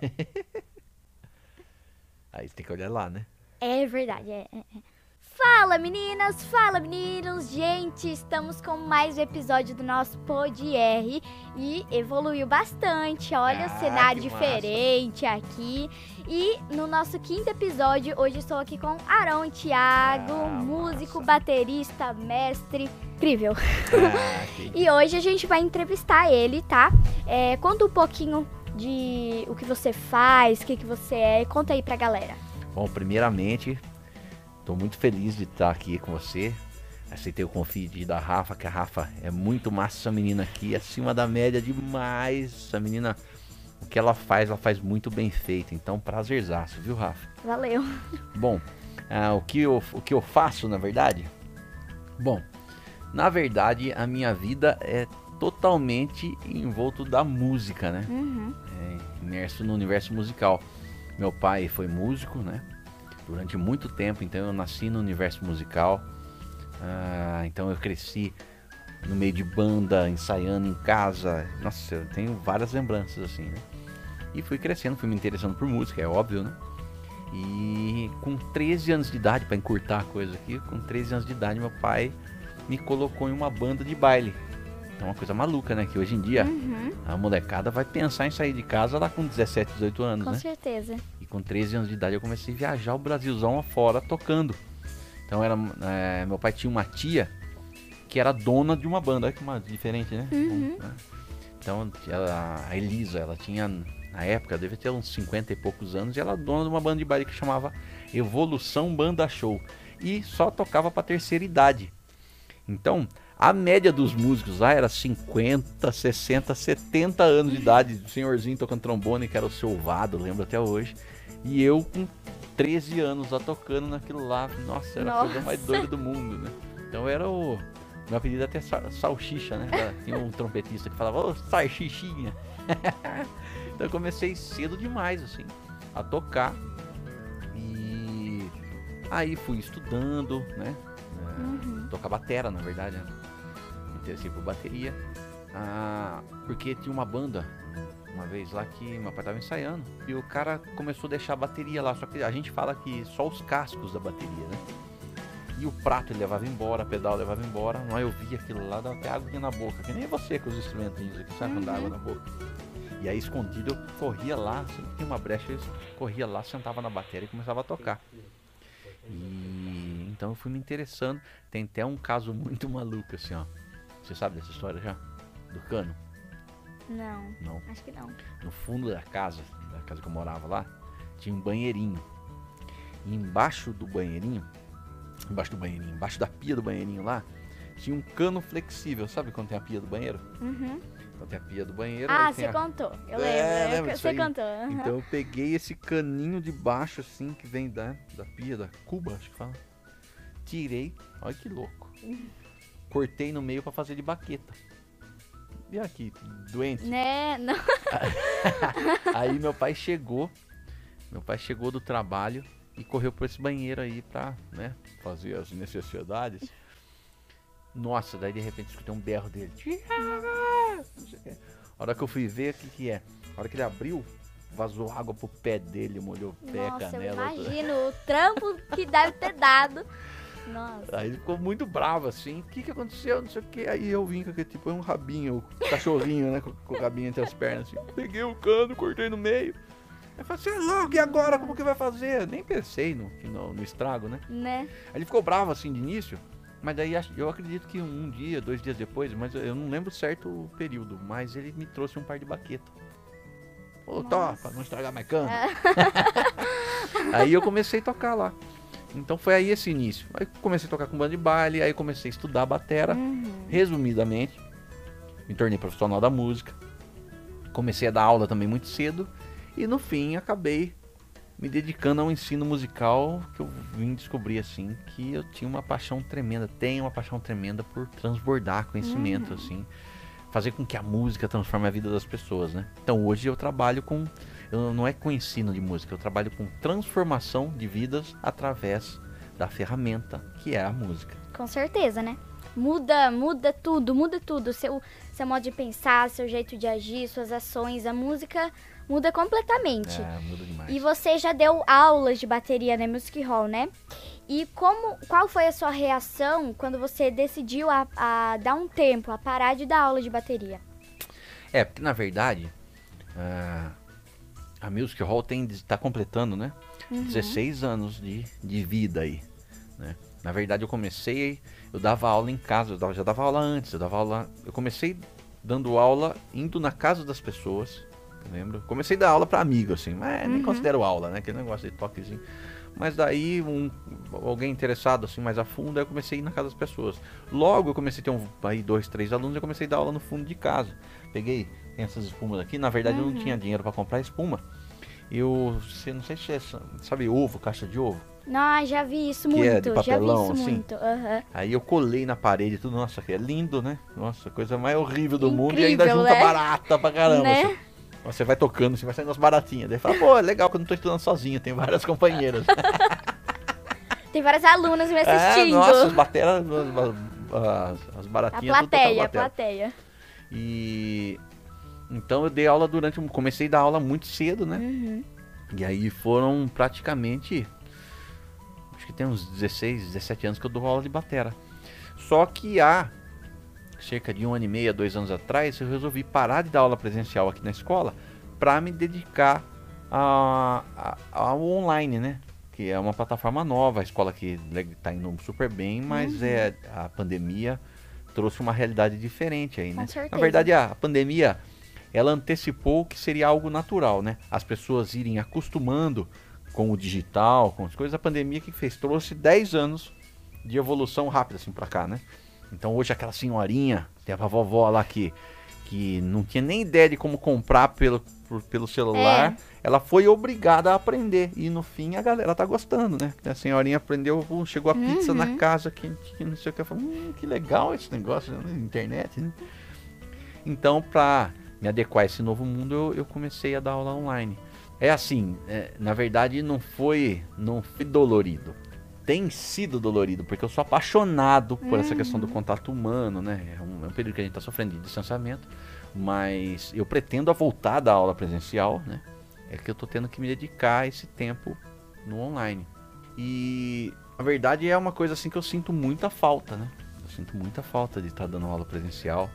Aí você tem que olhar lá, né? É verdade, é. é, é. Fala meninas, fala meninos, gente, estamos com mais um episódio do nosso Pod R e evoluiu bastante, olha Ah, o cenário diferente aqui. E no nosso quinto episódio, hoje estou aqui com Arão Thiago, Ah, músico, massa. baterista, mestre, incrível. Ah, E hoje a gente vai entrevistar ele, tá? É, conta um pouquinho de o que você faz, o que, que você é, conta aí pra galera. Bom, primeiramente, estou muito feliz de estar aqui com você. Aceitei o convite da Rafa, que a Rafa é muito massa essa menina aqui, acima da média demais. Essa menina, o que ela faz, ela faz muito bem feito. Então, prazerzaço, viu, Rafa? Valeu. Bom, ah, o, que eu, o que eu faço, na verdade? Bom, na verdade, a minha vida é totalmente envolto da música, né? Uhum. é, imerso no universo musical. Meu pai foi músico, né? Durante muito tempo, então eu nasci no universo musical. Ah, então eu cresci no meio de banda, ensaiando em casa. Nossa, eu tenho várias lembranças assim, né? E fui crescendo, fui me interessando por música, é óbvio, né? E com 13 anos de idade, para encurtar a coisa aqui, com 13 anos de idade, meu pai me colocou em uma banda de baile. Então, uma coisa maluca, né? Que hoje em dia Uhum. a molecada vai pensar em sair de casa lá com 17, 18 anos, Com né? certeza. E com 13 anos de idade eu comecei a viajar o Brasilzão afora tocando. Então era, é, meu pai tinha uma tia que era dona de uma banda, olha que uma diferente, né? Uhum. Né? Então ela, a Elisa, ela tinha na época, deve ter uns 50 e poucos anos, e ela era dona de uma banda de baile que chamava Evolução Banda Show. E só tocava pra terceira idade. Então, a média dos músicos lá era 50, 60, 70 anos de idade. O senhorzinho tocando trombone, que era o seu Vado, lembro até hoje. E eu com 13 anos lá tocando naquilo lá. Nossa, era a coisa Nossa. mais doida do mundo, né? Então era o. Meu apelido até sa- salsicha, né? Tinha um trompetista que falava, ô, salsichinha. então eu comecei cedo demais, assim, a tocar. E aí fui estudando, né? É, Uhum. tocar batera, na verdade, né? Interessei por bateria. Ah, porque tinha uma banda uma vez lá que meu pai tava ensaiando e o cara começou a deixar a bateria lá, só que a gente fala que só os cascos da bateria, né? E o prato ele levava embora, pedal levava embora, mas eu via aquilo lá, dava até água na boca, que nem você com os instrumentinhos aqui, sabe quando dá Uhum. água na boca. E aí escondido eu corria lá, sempre tinha uma brecha, eu corria lá, sentava na bateria e começava a tocar. E então eu fui me interessando. Tem até um caso muito maluco assim, ó. Você sabe dessa história já? Do cano? Não, Não. acho que não. No fundo da casa, da casa que eu morava lá, tinha um banheirinho. E embaixo do banheirinho, embaixo do banheirinho, embaixo da pia do banheirinho lá, tinha um cano flexível. Sabe quando tem a pia do banheiro? Uhum. Então tem a pia do banheiro. Ah, você a... contou. Eu É, lembro. eu- disso Você contou. aham. Então eu peguei esse caninho de baixo, assim, que vem da, da pia, da cuba, acho que fala. Tirei, olha que louco. Cortei no meio pra fazer de baqueta. E aqui, doente. Né? Não. Aí meu pai chegou, meu pai chegou do trabalho e correu por esse banheiro aí pra, né, fazer as necessidades. Nossa, daí de repente escutei um berro dele. A hora que eu fui ver, o que que é? A hora que ele abriu, vazou água pro pé dele, molhou o pé, Nossa, eu canela. tudo. imagino o trampo que deve ter dado. Nossa. Aí ele ficou muito bravo assim. O que que aconteceu? Não sei o que. Aí eu vim com aquele tipo, um rabinho, o cachorrinho, né? Com, com o rabinho entre as pernas assim. Peguei o cano, cortei no meio. Aí falei, você é louco, e agora? Como que vai fazer? Nem pensei no, no, no estrago, né? Né? Aí ele ficou bravo assim de início. Mas daí acho- eu acredito que um dia, dois dias depois, mas eu não lembro certo o período, mas ele me trouxe um par de baqueta. Ô, topa, não estragar mais cano. É. Aí eu comecei a tocar lá. Então foi aí esse início. Aí comecei a tocar com banda de baile, aí comecei a estudar batera. Uhum. Resumidamente, me tornei profissional da música. Comecei a dar aula também muito cedo. E no fim acabei me dedicando ao ensino musical que eu vim descobrir assim que eu tinha uma paixão tremenda, tenho uma paixão tremenda por transbordar conhecimento Uhum. assim, fazer com que a música transforme a vida das pessoas, né? Então hoje eu trabalho com eu não é com ensino de música, eu trabalho com transformação de vidas através da ferramenta que é a música. Com certeza, né? muda, muda tudo, muda tudo. Seu, seu modo de pensar, seu jeito de agir, suas ações. A música muda completamente. É, muda demais. E você já deu aulas de bateria na Music Hall, né? E como, qual foi a sua reação quando você decidiu a, a dar um tempo, a parar de dar aula de bateria? É, porque na verdade, ah, a Music Hall tem está completando, né? Uhum. 16 anos de, de vida aí, né? Na verdade, eu comecei, eu dava aula em casa, eu dava- já dava aula antes, eu dava aula, eu comecei dando aula indo na casa das pessoas, lembra? Comecei a dar aula para amigo assim, mas nem Uhum. considero aula, né? Aquele negócio de toquezinho. Mas daí um, alguém interessado assim mais a fundo, aí eu comecei a ir na casa das pessoas. Logo eu comecei a ter um, aí dois, três alunos, eu comecei a dar aula no fundo de casa. Peguei tem essas espumas aqui, na verdade eu Uhum. não tinha dinheiro para comprar espuma. Eu, você não sei se é, sabe ovo, caixa de ovo. Não, já vi isso Que muito, é de já vi papelão, isso assim? muito. aham. Aí eu colei na parede tudo, nossa, que é lindo, né? Nossa, coisa mais horrível do mundo e ainda Incrível, junta né? barata pra caramba. Né? assim. Você vai tocando, você vai saindo umas baratinhas. Daí fala, pô, é legal que eu não tô estudando sozinho, tem várias companheiras. Tem várias alunas me é, assistindo. nossa, as bateras, as, as, as a baratinhas. tudo plateia, tocando a plateia. E então eu dei aula durante, comecei a dar aula muito cedo, né? Uhum. E aí foram praticamente. Acho que tem uns 16, 17 anos que eu dou aula de batera. Só que há cerca de um ano e meio, dois anos atrás, eu resolvi parar de dar aula presencial aqui na escola para me dedicar a- a- ao online, né? Que é uma plataforma nova, a escola que está indo super bem, mas é a pandemia trouxe uma realidade diferente aí, né? Na verdade, a pandemia ela antecipou que seria algo natural, né? As pessoas irem acostumando com o digital, com as coisas. A pandemia que fez trouxe 10 anos de evolução rápida assim para cá, né? Então hoje aquela senhorinha, tem a vovó lá que que não tinha nem ideia de como comprar pelo, por- pelo celular, ela foi obrigada a aprender. E no fim a galera tá gostando, né? A senhorinha aprendeu, chegou a pizza na Uhum. casa, que, que não sei o que. Falou, hum, que legal esse negócio na internet, né? Então, pra me adequar a esse novo mundo, eu, eu comecei a dar aula online. É assim, é, na verdade não foi, não foi dolorido. Tem sido dolorido, porque eu sou apaixonado por essa questão do contato humano, né? É um, é um período que a gente está sofrendo de distanciamento, mas eu pretendo voltar a dar aula presencial, né? É que eu tô tendo que me dedicar esse tempo no online. E a verdade é uma coisa assim que eu sinto muita falta, né? Eu sinto muita falta de estar dando aula presencial.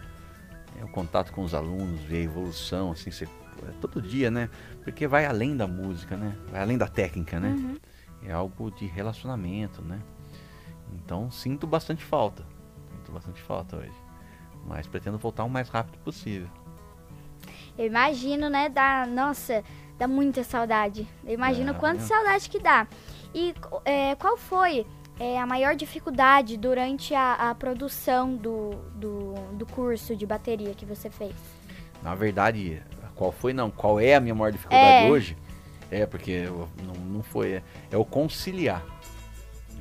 É, o contato com os alunos, ver a evolução, assim, você, é todo dia, né? Porque vai além da música, né? Vai além da técnica, né? Uhum. É algo de relacionamento, né? Então sinto bastante falta. Sinto bastante falta hoje. Mas pretendo voltar o mais rápido possível. Eu imagino, né? Dá, nossa, dá muita saudade. Eu imagino É, quanta né? saudade que dá. E é, qual foi é, a maior dificuldade durante a, a produção do, do, do curso de bateria que você fez? Na verdade, qual foi não? Qual é a minha maior dificuldade É. hoje? É, porque eu- não, não foi. É, é o conciliar.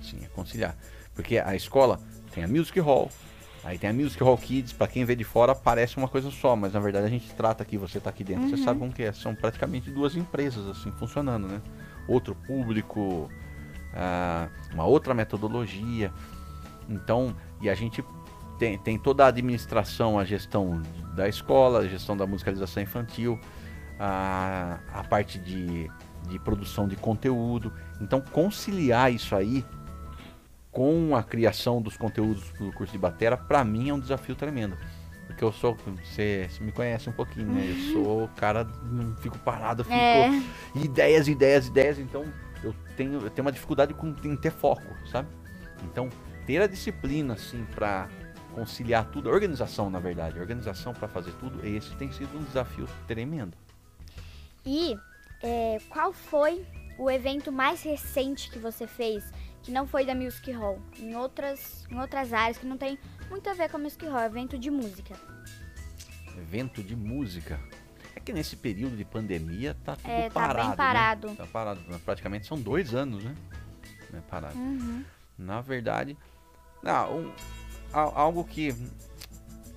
Assim, é conciliar. Porque a escola tem a Music Hall, aí tem a Music Hall Kids, pra quem vê de fora parece uma coisa só, mas na verdade a gente trata aqui, você tá aqui dentro, você sabe como que é. São praticamente duas empresas assim funcionando, né? Outro público, ah, uma outra metodologia. Então, e a gente tem, tem toda a administração, a gestão da escola, a gestão da musicalização infantil, a, a parte de, de produção de conteúdo. Então, conciliar isso aí com a criação dos conteúdos do curso de batera, para mim é um desafio tremendo. Porque eu sou, você, você me conhece um pouquinho, né? Eu sou o cara, não fico parado, fico É, ideias, ideias, ideias. Então eu tenho, eu tenho uma dificuldade com, em ter foco, sabe? Então ter a disciplina assim para conciliar tudo, a organização na verdade, organização para fazer tudo, esse tem sido um desafio tremendo. e é, qual foi o evento mais recente que você fez que não foi da Music Hall? Em outras, em outras áreas que não tem muito a ver com a Music Hall, evento de música. Evento de música. Que nesse período de pandemia tá tudo É, tá parado. bem né? parado. Tá parado. Praticamente são dois anos, né? né parado. Uhum. Na verdade, não, um- a- algo que,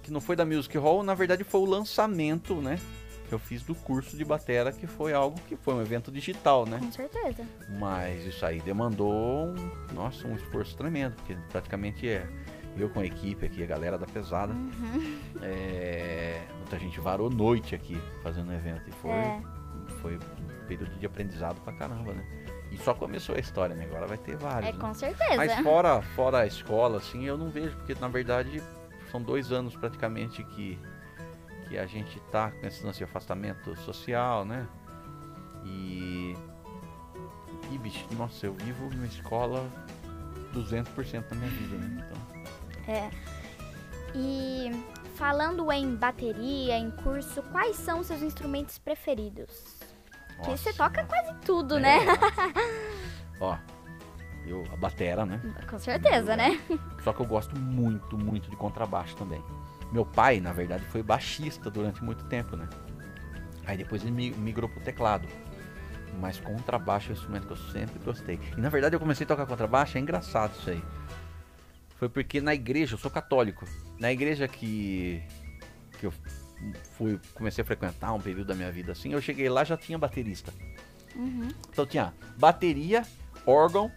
que não foi da Music Hall, na verdade foi o lançamento, né? Que eu fiz do curso de batera, que foi algo que foi um evento digital, né? Com certeza. Mas isso aí demandou um, nossa, um esforço tremendo, porque praticamente é, Eu com a equipe aqui, a galera da pesada. Uhum. É, muita gente varou noite aqui fazendo o evento. E foi, É. foi um período de aprendizado pra caramba, né? E só começou a história, né? Agora vai ter vários. É, né? com certeza. Mas fora, fora a escola, assim, eu não vejo, porque na verdade são dois anos praticamente que, que a gente tá com esse lance de afastamento social, né? E. E, bicho, nossa, eu vivo numa escola 200% da minha vida, né? Então, É. E falando em bateria, em curso, quais são seus instrumentos preferidos? Porque nossa, você toca quase tudo, é, né? Ó, eu, a batera, né? Com certeza, né? Só que eu gosto muito, muito de contrabaixo também. Meu pai, na verdade, foi baixista durante muito tempo, né? Aí depois ele mi- migrou pro teclado. Mas contrabaixo é um instrumento que eu sempre gostei. E na verdade eu comecei a tocar contrabaixo, é engraçado isso aí. Foi porque na igreja, eu sou católico. Na igreja que, que eu fui, comecei a frequentar um período da minha vida assim, eu cheguei lá já tinha baterista. Uhum. Então tinha bateria, órgão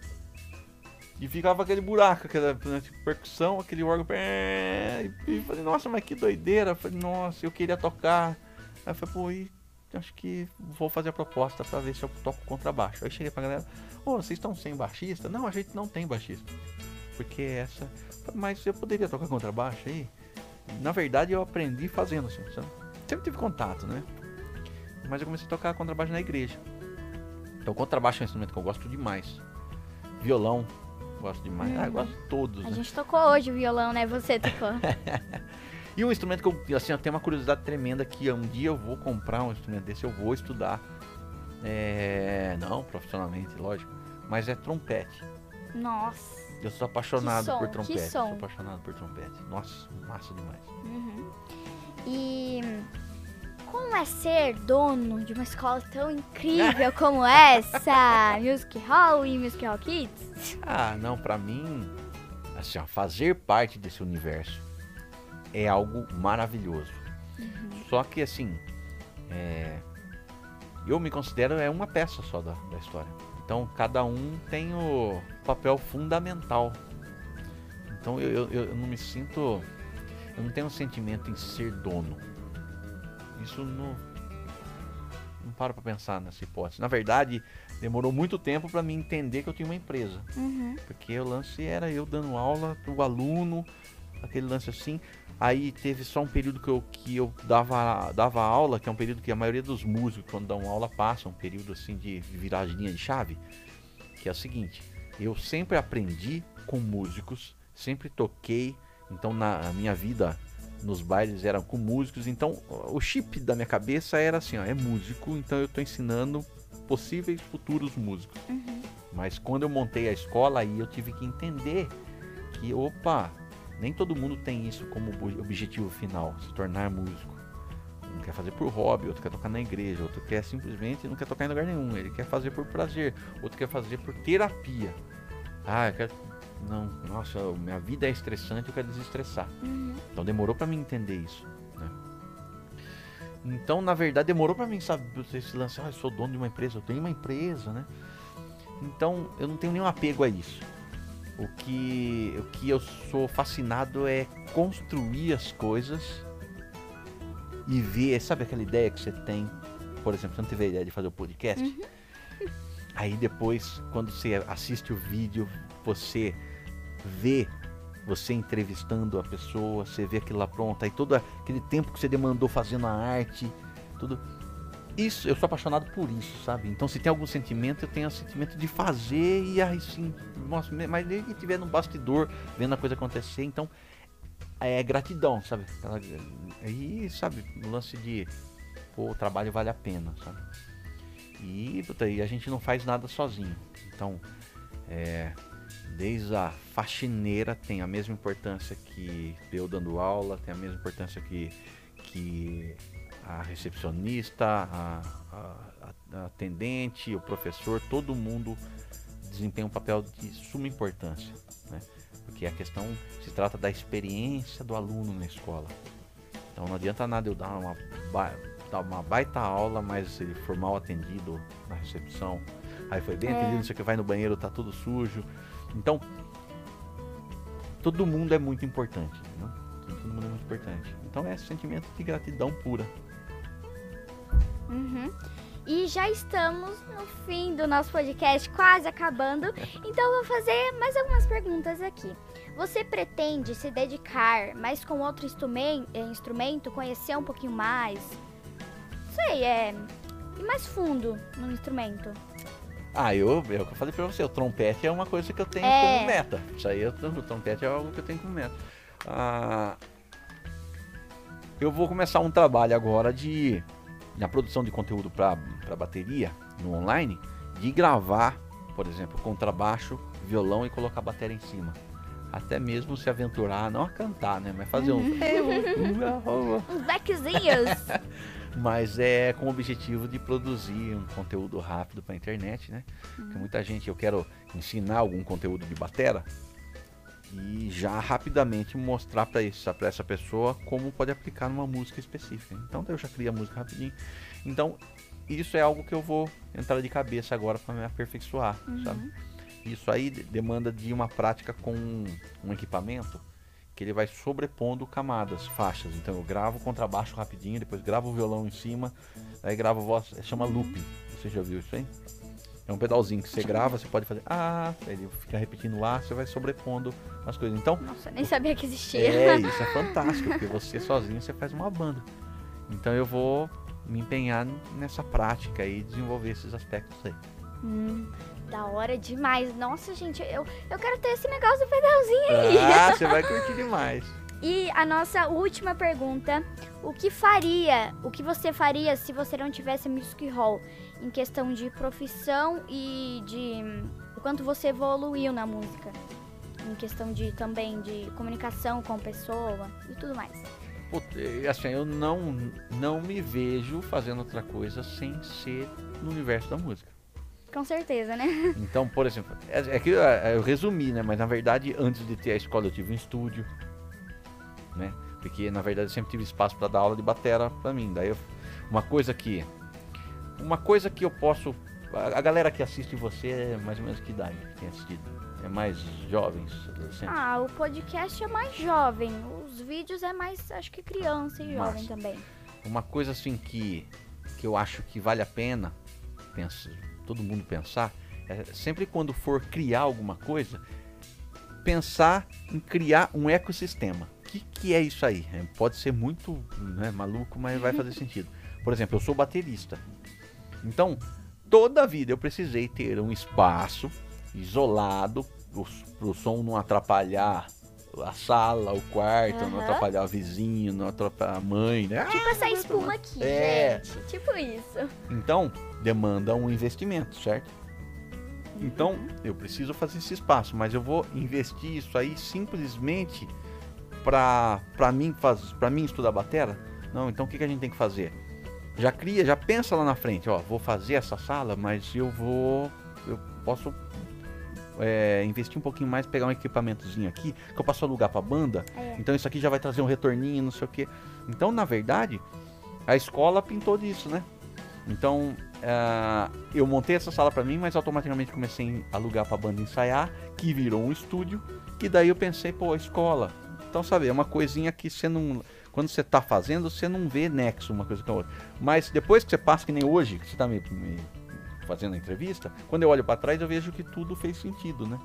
e ficava aquele buraco, aquela né, tipo, percussão, aquele órgão. E e falei, nossa, mas que doideira. Falei, nossa, eu queria tocar. Aí eu falei, pô, e acho que vou fazer a proposta pra ver se eu toco contrabaixo. Aí cheguei pra galera, ô, vocês estão sem baixista? Não, a gente não tem baixista. Porque essa. Mas eu poderia tocar contrabaixo aí? Na verdade eu aprendi fazendo assim, sabe? Sempre tive contato, né? Mas eu comecei a tocar contrabaixo na igreja. Então, contrabaixo é um instrumento que eu gosto demais. Violão, gosto demais. Ah, eu gosto de todos, A né? gente tocou hoje o violão, né? Você tocou. E um instrumento que eu, assim, eu tenho uma curiosidade tremenda que um dia eu vou comprar um instrumento desse, eu vou estudar. É... Não, profissionalmente, lógico. Mas é trompete. Nossa. Eu sou apaixonado som, por que trompete. som. Sou apaixonado por trompete. Nossa, massa demais. Uhum. E como é ser dono de uma escola tão incrível como essa? Music Hall e Music Hall Kids? Ah, não, pra mim, assim, ó, fazer parte desse universo é algo maravilhoso. Só que assim, é, eu me considero é uma peça só da, da história. Então cada um tem o papel fundamental. Então eu, eu, eu não me sinto, eu não tenho um sentimento em ser dono. Isso não, não paro pra pensar nessa hipótese. Na verdade, demorou muito tempo pra mim entender que eu tinha uma empresa. Uhum. Porque o lance era eu dando aula pro aluno, aquele lance assim. Aí teve só um período que eu, que eu dava, dava aula, que é um período que a maioria dos músicos, quando dão aula, passam, um período assim de viradinha de chave. Que é o seguinte, eu sempre aprendi com músicos, sempre toquei, então na minha vida nos bailes era com músicos, então o chip da minha cabeça era assim, ó, é músico, então eu tô ensinando possíveis futuros músicos. Uhum. Mas quando eu montei a escola, aí eu tive que entender que, opa, nem todo mundo tem isso como ob- objetivo final, se tornar músico. Quer fazer por hobby, outro quer tocar na igreja, outro quer simplesmente não quer tocar em lugar nenhum, ele quer fazer por prazer, outro quer fazer por terapia. Ah, eu quero. Não, nossa, minha vida é estressante, eu quero desestressar. Uhum. Então demorou pra mim entender isso, né? Então, na verdade, demorou pra mim saber esse lance, ah, eu sou dono de uma empresa, eu tenho uma empresa, né? Então, eu não tenho nenhum apego a isso. O que, o que eu sou fascinado é construir as coisas e ver, sabe aquela ideia que você tem? Por exemplo, você não teve a ideia de fazer o podcast? Aí depois, quando você assiste o vídeo, você vê você entrevistando a pessoa, você vê aquilo lá pronto, aí todo aquele tempo que você demandou fazendo a arte, tudo. Isso, eu sou apaixonado por isso, sabe? Então se tem algum sentimento, eu tenho o sentimento de fazer e aí sim, nossa, mas nem que tiver no bastidor vendo a coisa acontecer, então é gratidão, sabe? Aquela- Aí, sabe, o lance de pô, o trabalho vale a pena, sabe? E, puta, e a gente não faz nada sozinho. Então, é, desde a faxineira tem a mesma importância que eu dando aula, tem a mesma importância que, que a recepcionista, a, a- a atendente, o professor, todo mundo desempenha um papel de suma importância, né? Porque a questão se trata da experiência do aluno na escola. Então não adianta nada eu dar uma, dar uma baita aula, mas ele for mal atendido na recepção, aí foi bem É. atendido, não sei o que, vai no banheiro, tá tudo sujo. Então, todo mundo é muito importante, entendeu? Todo mundo é muito importante. Então é sentimento de gratidão pura. Uhum. E já estamos no fim do nosso podcast, quase acabando. Então eu vou fazer mais algumas perguntas aqui. Você pretende se dedicar mais com outro instrumento, instrumento conhecer um pouquinho mais? Sei, é. E mais fundo no instrumento? Ah, eu, é eu falei pra você, o trompete é uma coisa que eu tenho É. como meta. Isso aí, eu- o trompete é algo que eu tenho como meta. Ah, eu vou começar um trabalho agora de na produção de conteúdo para bateria no online, de gravar, por exemplo, contrabaixo, violão e colocar a bateria em cima. Até mesmo se aventurar, não a cantar, né? Mas fazer um. Uns backzinhos. Mas é com o objetivo de produzir um conteúdo rápido para a internet, né? Porque muita gente, eu quero ensinar algum conteúdo de batera e já rapidamente mostrar para essa pessoa como pode aplicar numa música específica. Então eu já criei a música rapidinho. Então isso é algo que eu vou entrar de cabeça agora para me aperfeiçoar, sabe? Isso aí de- demanda de uma prática com um equipamento que ele vai sobrepondo camadas, faixas. Então eu gravo o contrabaixo rapidinho, depois gravo o violão em cima, aí gravo voz, chama looping. Você já viu isso aí? É um pedalzinho que você grava, você pode fazer ah, ele fica repetindo lá, você vai sobrepondo as coisas. Então, Nossa, nem sabia que existia. é, isso é fantástico, porque você sozinho você faz uma banda. Então eu vou me empenhar nessa prática e desenvolver esses aspectos aí. Hum, da hora demais. Nossa, gente, eu, eu quero ter esse negócio do pedalzinho aí. Ah, você vai curtir demais. E a nossa última pergunta: o que faria, o que você faria se você não tivesse Music Hall em questão de profissão e de hum, o quanto você evoluiu na música? Em questão de também de comunicação com a pessoa e tudo mais. Puta, e assim, eu não, não me vejo fazendo outra coisa sem ser no universo da música. Com certeza, né? Então, por exemplo, é, é que eu, eu resumi, né? Mas na verdade, antes de ter a escola, eu tive um estúdio, né? Porque na verdade eu sempre tive espaço para dar aula de batera para mim. Daí eu- uma coisa que uma coisa que eu posso a, a galera que assiste você é mais ou menos que idade que tem assistido? É mais jovens, adolescentes? Ah, o podcast é mais jovem. Os vídeos é mais, acho que criança e jovem também. Uma coisa assim que, que eu acho que vale a pena pensa, todo mundo pensar, é sempre quando for criar alguma coisa, pensar em criar um ecossistema. O que, que é isso aí? É, pode ser muito né, maluco, mas vai fazer sentido. Por exemplo, eu sou baterista. Então, toda a vida eu precisei ter um espaço isolado para o som não atrapalhar a sala, o quarto, não Aham. atrapalhar o vizinho, não atrapalhar a mãe, né? Tipo essa espuma aqui, É. gente. Tipo isso. Então, demanda um investimento, certo? Então, eu preciso fazer esse espaço, mas eu vou investir isso aí simplesmente para para mim faz, para mim estudar batera? Não, então o que, que a gente tem que fazer? Já cria, já pensa lá na frente, ó, vou fazer essa sala, mas eu vou eu posso é, investir um pouquinho mais, pegar um equipamentozinho aqui, que eu posso alugar pra banda. É. Então isso aqui já vai trazer um retorninho, não sei o quê. Então, na verdade, a escola pintou disso, né? Então, ah, eu montei essa sala pra mim, mas automaticamente comecei a alugar pra banda ensaiar, que virou um estúdio, que daí eu pensei, pô, a escola. Então, sabe, é uma coisinha que você não. Quando você tá fazendo, você não vê nexo uma coisa com a outra. Mas depois que você passa, que nem hoje, que você tá me, me fazendo a entrevista, quando eu olho pra trás, eu vejo que tudo fez sentido, né?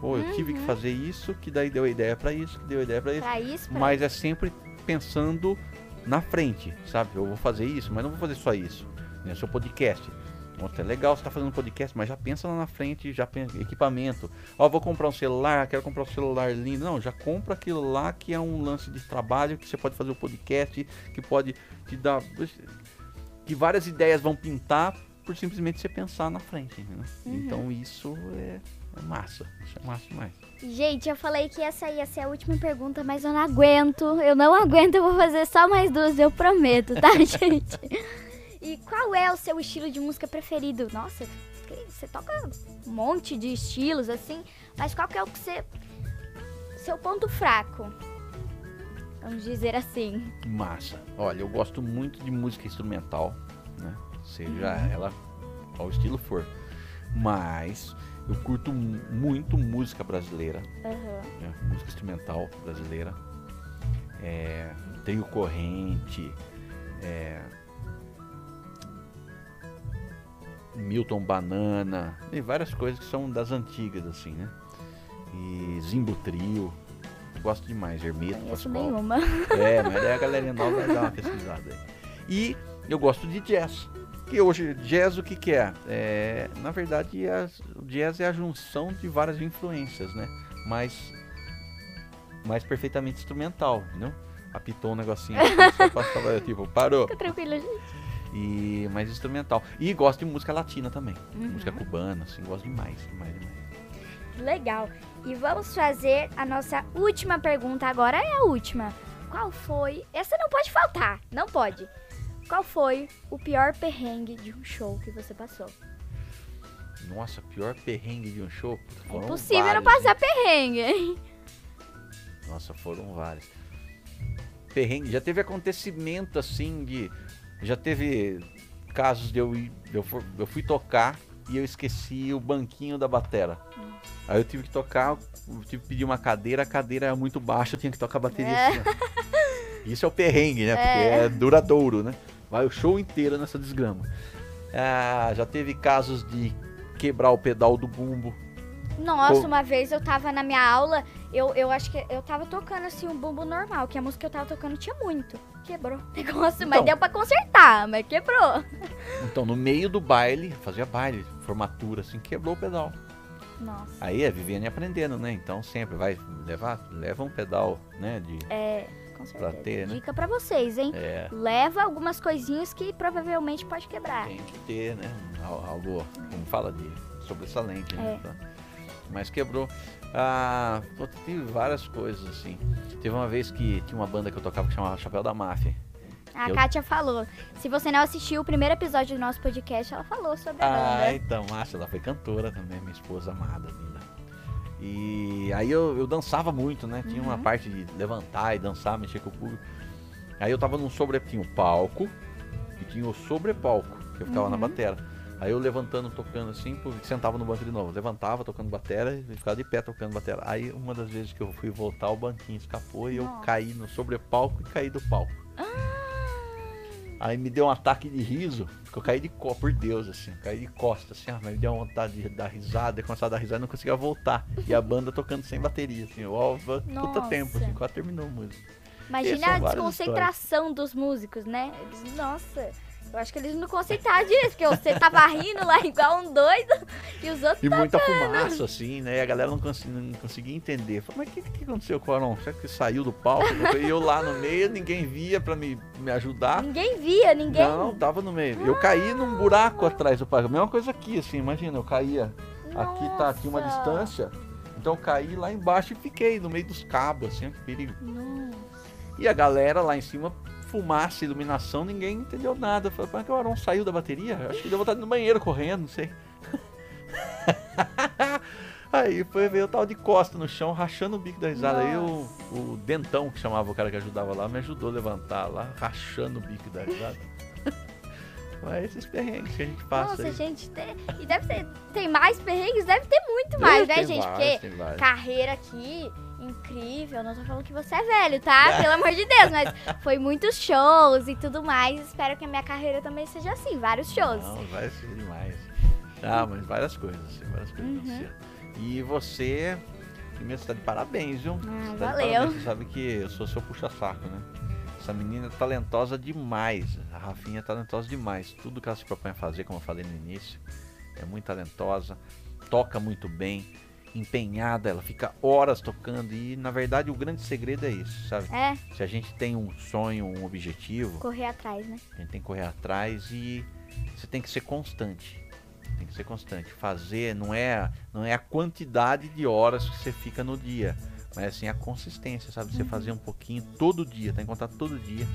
Pô, eu tive que fazer isso, que daí deu a ideia pra isso, que deu a ideia pra isso. Pra isso, pra Mas é sempre pensando na frente, sabe? Eu vou fazer isso, mas não vou fazer só isso. Né? Seu podcast. Nossa, é legal você tá fazendo podcast, mas já pensa lá na frente, já pensa equipamento. Ó, vou comprar um celular, quero comprar um celular lindo. Não, já compra aquilo lá que é um lance de trabalho, que você pode fazer o podcast, que pode te dar. Que várias ideias vão pintar por simplesmente você pensar na frente. Né? Então isso é, é massa. Isso é massa demais. Gente, eu falei que essa ia ser a última pergunta, mas eu não aguento. Eu não aguento, eu vou fazer só mais duas, eu prometo, tá, gente? E qual é o seu estilo de música preferido? Nossa, você toca um monte de estilos, assim, mas qual que é o que você... Seu ponto fraco? Vamos dizer assim. Massa. Olha, eu gosto muito de música instrumental, né? Seja ela qual estilo for. Mas eu curto muito música brasileira, Aham. né? música instrumental brasileira. É, trio corrente, é, Milton Banana, tem várias coisas que são das antigas, assim, né? E Zimbo Trio, gosto demais, Hermeto, Pascoal. nenhuma. É, mas daí a galerinha nova vai dar uma pesquisada aí. E eu gosto de jazz. Que hoje, jazz o que, que é? É, Na verdade, as- o jazz é a junção de várias influências, né? Mas, mais perfeitamente instrumental, entendeu? Apitou um negocinho, só passava, tipo, parou. Fica tranquilo, gente. E mais instrumental. E gosto de música latina também. Uhum. Música cubana, assim, gosto demais, demais, demais. Legal. E vamos fazer a nossa última pergunta. Agora é a última. Qual foi? Essa não pode faltar. Não pode. Qual foi o pior perrengue de um show que você passou? Nossa, pior perrengue de um show? É Foram impossível não vários, passar perrengue, hein? Nossa, foram vários. Perrengue, já teve acontecimento assim de. Já teve casos de eu ir. Eu, for- eu fui tocar e eu esqueci o banquinho da batera. Aí eu tive que tocar, eu tive que pedir uma cadeira, a cadeira era muito baixa, eu tinha que tocar a bateria É. assim. Isso é o perrengue, né? Porque É. é duradouro, né? Vai o show inteiro nessa desgrama. Ah, já teve casos de quebrar o pedal do bumbo. Nossa, Pô. uma vez eu tava na minha aula, eu, eu acho que eu tava tocando assim um bumbo normal, que a música que eu tava tocando tinha muito. Quebrou o negócio, mas Então. deu pra consertar, mas quebrou. Então, no meio do baile, fazia baile, formatura, assim, quebrou o pedal. Nossa. Aí é vivendo e aprendendo, né? Então sempre vai levar, leva um pedal, né? De, É, com certeza. ter, né? Dica pra vocês, hein? é, Leva algumas coisinhas que provavelmente pode quebrar. tem que ter, né? al- Algo, como fala, de sobressalente, né? É. Tá. Mas quebrou. Ah, teve várias coisas, assim. Teve uma vez que tinha uma banda que eu tocava que chamava Chapéu da Máfia. A Eu- Kátia falou. Se você não assistiu o primeiro episódio do nosso podcast, ela falou sobre a Ah, banda. então, Márcia, ela foi cantora também, minha esposa amada, linda. E aí eu, eu dançava muito, né? Tinha uma Uhum. parte de levantar e dançar, mexer com o público. Aí eu tava num sobre... Tinha o palco e tinha o sobrepalco, que eu ficava na Uhum. batera. Aí eu levantando, tocando assim, sentava no banco de novo. Levantava, tocando batera e ficava de pé tocando batera. Aí uma das vezes que eu fui voltar, o banquinho escapou e eu Nossa. caí no sobrepalco e caí do palco. Ah, Aí me deu um ataque de riso, que eu caí de costas, por Deus, assim, eu caí de costas, assim, ah, mas me deu uma vontade de dar risada, e começar a dar risada e não conseguia voltar. E a banda tocando sem bateria, assim, ó, puta tempo, assim, quase terminou a música. Imagina são a desconcentração dos músicos, né? Eles, nossa, eu acho que eles não concentraram direito, porque você tava rindo lá igual um doido e os outros E muita fumaça, assim, né? E a galera não, cons- não conseguia entender. Falei, mas o que, que aconteceu com o Aron? Será que saiu do palco? E eu lá no meio, ninguém via pra me, me ajudar. Ninguém via, ninguém. Não, tava no meio. Eu caí num buraco atrás do palco. Mesma coisa aqui, assim, imagina, eu caía. Aqui tá aqui uma Nossa. distância. Então eu caí lá embaixo e fiquei no meio dos cabos, assim, que perigo. Nossa. E a galera lá em cima, fumaça, iluminação, ninguém entendeu nada. Falei, como é que o Aron saiu da bateria? Acho que deu vontade no banheiro correndo, não sei. Aí foi ver o tal de costa no chão, rachando o bico da risada. Aí o, Nossa. o Dentão, que chamava o cara que ajudava lá, me ajudou a levantar lá, rachando o bico da risada. Mas esses perrengues que a gente passa Nossa, aí. gente, tem- e deve ter, tem mais perrengues? Deve ter muito mais, né, Tem gente? vários, Porque carreira aqui, incrível. Não tô falando que você é velho, tá? Pelo amor de Deus, mas foi muitos shows e tudo mais. Espero que a minha carreira também seja assim, vários shows. Não, vai ser demais. Ah, mas várias coisas, assim, várias coisas. Uhum. E você, primeiro você tá de parabéns, viu? Ah, Você tá valeu. parabéns, Você sabe que eu sou seu puxa-saco, né? Essa menina é talentosa demais. A Rafinha é talentosa demais. Tudo que ela se propõe a fazer, como eu falei no início, é muito talentosa. Toca muito bem, empenhada, ela fica horas tocando. E na verdade o grande segredo é isso, sabe? É, Se a gente tem um sonho, um objetivo, correr atrás, né? a gente tem que correr atrás e você tem que ser constante. Tem que ser constante. Fazer não é, não é a quantidade de horas que você fica no dia, mas assim a consistência, sabe? Você fazer um pouquinho todo dia, tem que contar todo dia,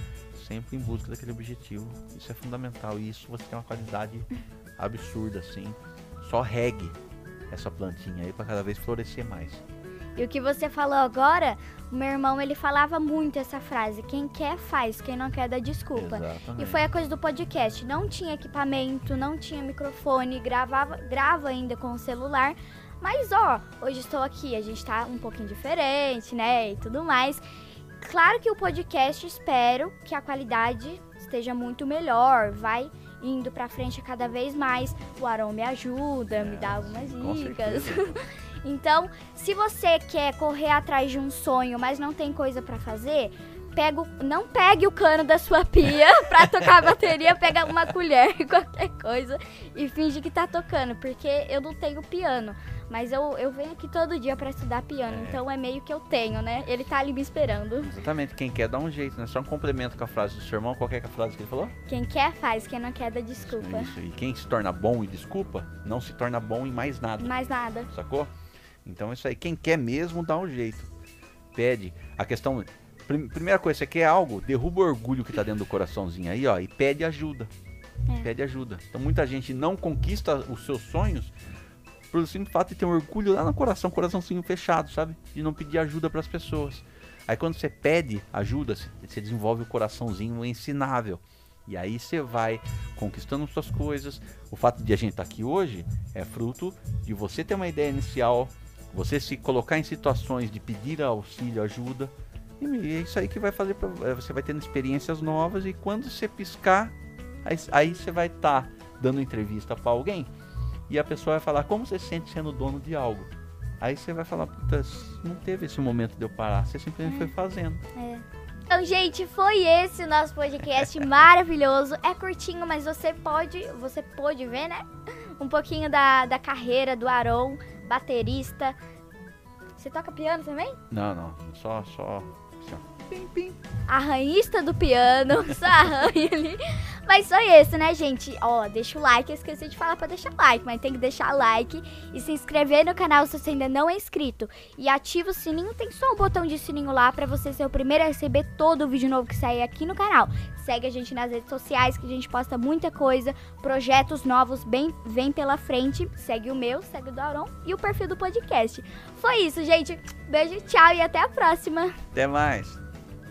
sempre em busca daquele objetivo. Isso é fundamental e isso você tem uma qualidade absurda assim. Só regue essa plantinha aí para cada vez florescer mais. E o que você falou agora, o meu irmão ele falava muito essa frase: quem quer faz, quem não quer dá desculpa. Exatamente. E foi a coisa do podcast. Não tinha equipamento, não tinha microfone, gravava, grava ainda com o celular. Mas ó, hoje estou aqui, a gente tá um pouquinho diferente, né? E tudo mais. Claro que o podcast espero que a qualidade esteja muito melhor, vai indo pra frente cada vez mais. O Arão me ajuda, me dá algumas Com dicas. Então, se você quer correr atrás de um sonho, mas não tem coisa pra fazer, pega o- não pegue o cano da sua pia pra tocar a bateria, pega uma colher, qualquer coisa e finge que tá tocando, porque eu não tenho piano, mas eu, eu venho aqui todo dia pra estudar piano, É. então é meio que eu tenho, né? Ele tá ali me esperando. Exatamente, quem quer dá um jeito, né? Só um complemento com a frase do seu irmão, qual que é a frase que ele falou? Quem quer faz, quem não quer dá desculpa. Isso, e quem se torna bom e desculpa, não se torna bom em mais nada. Mais nada. Sacou? Então isso aí, quem quer mesmo dá um jeito. Pede. A questão. Prim- Primeira coisa, você quer algo, derruba o orgulho que tá dentro do coraçãozinho aí, ó, e pede ajuda. É. Pede ajuda. Então muita gente não conquista os seus sonhos pelo simples fato de ter um orgulho lá no coração, coraçãozinho fechado, sabe? De não pedir ajuda para as pessoas. Aí quando você pede ajuda, você- você desenvolve o coraçãozinho ensinável. E aí você vai conquistando suas coisas. O fato de a gente estar aqui hoje é fruto de você ter uma ideia inicial, você se colocar em situações de pedir auxílio, ajuda. E é isso aí que vai fazer pra, eh, você vai tendo experiências novas e quando você piscar, aí, aí você vai estar dando entrevista para alguém e a pessoa vai falar como você se sente sendo dono de algo. Aí você vai falar, puta, não teve esse momento de eu parar, você simplesmente foi fazendo. Então, gente, foi esse o nosso podcast maravilhoso. É curtinho, mas você pode, você pode ver, né? Um pouquinho da, da carreira do Aron, baterista. Você toca piano também? Não, não, só, só. Pim, pim. Arranhista do piano, só arranha ali. Mas foi isso, né, gente? Ó, deixa o like, eu esqueci de falar pra deixar like, mas tem que deixar like e se inscrever no canal se você ainda não é inscrito. E ativa o sininho, tem só o botão de sininho lá pra você ser o primeiro a receber todo o vídeo novo que sair aqui no canal. Segue a gente nas redes sociais que a gente posta muita coisa, projetos novos bem vem pela frente. Segue o meu, segue o do e o perfil do podcast. Foi isso, gente. Beijo, tchau e até a próxima. Até mais.